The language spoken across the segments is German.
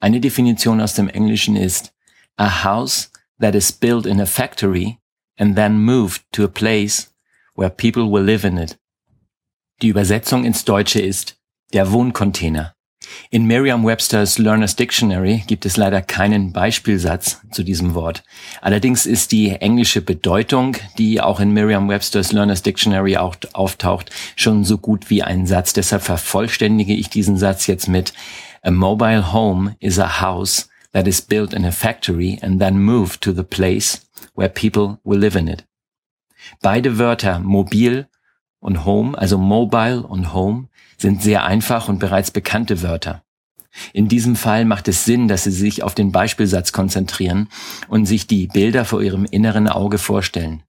Eine Definition aus dem Englischen ist a house that is built in a factory and then moved to a place where people will live in it. Die Übersetzung ins Deutsche ist der Wohncontainer. In Merriam-Webster's Learner's Dictionary gibt es leider keinen Beispielsatz zu diesem Wort. Allerdings ist die englische Bedeutung, die auch in Merriam-Webster's Learner's Dictionary auch auftaucht, schon so gut wie ein Satz. Deshalb vervollständige ich diesen Satz jetzt mit A mobile home is a house that is built in a factory and then moved to the place where people will live in it. Beide Wörter mobil und home, also mobile und home, sind sehr einfach und bereits bekannte Wörter. In diesem Fall macht es Sinn, dass Sie sich auf den Beispielsatz konzentrieren und sich die Bilder vor Ihrem inneren Auge vorstellen.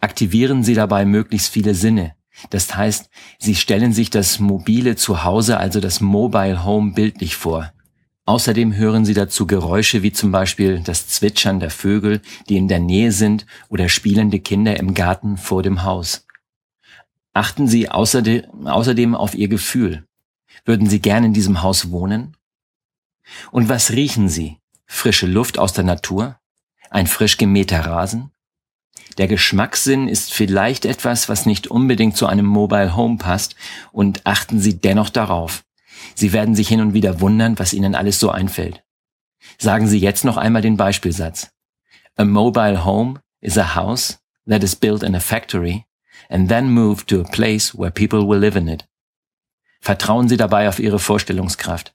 Aktivieren Sie dabei möglichst viele Sinne. Das heißt, Sie stellen sich das mobile Zuhause, also das Mobile Home bildlich vor. Außerdem hören Sie dazu Geräusche wie zum Beispiel das Zwitschern der Vögel, die in der Nähe sind, oder spielende Kinder im Garten vor dem Haus. Achten Sie außerdem, auf Ihr Gefühl. Würden Sie gern in diesem Haus wohnen? Und was riechen Sie? Frische Luft aus der Natur? Ein frisch gemähter Rasen? Der Geschmackssinn ist vielleicht etwas, was nicht unbedingt zu einem Mobile Home passt, und achten Sie dennoch darauf. Sie werden sich hin und wieder wundern, was Ihnen alles so einfällt. Sagen Sie jetzt noch einmal den Beispielsatz. A mobile home is a house that is built in a factory and then moved to a place where people will live in it. Vertrauen Sie dabei auf Ihre Vorstellungskraft.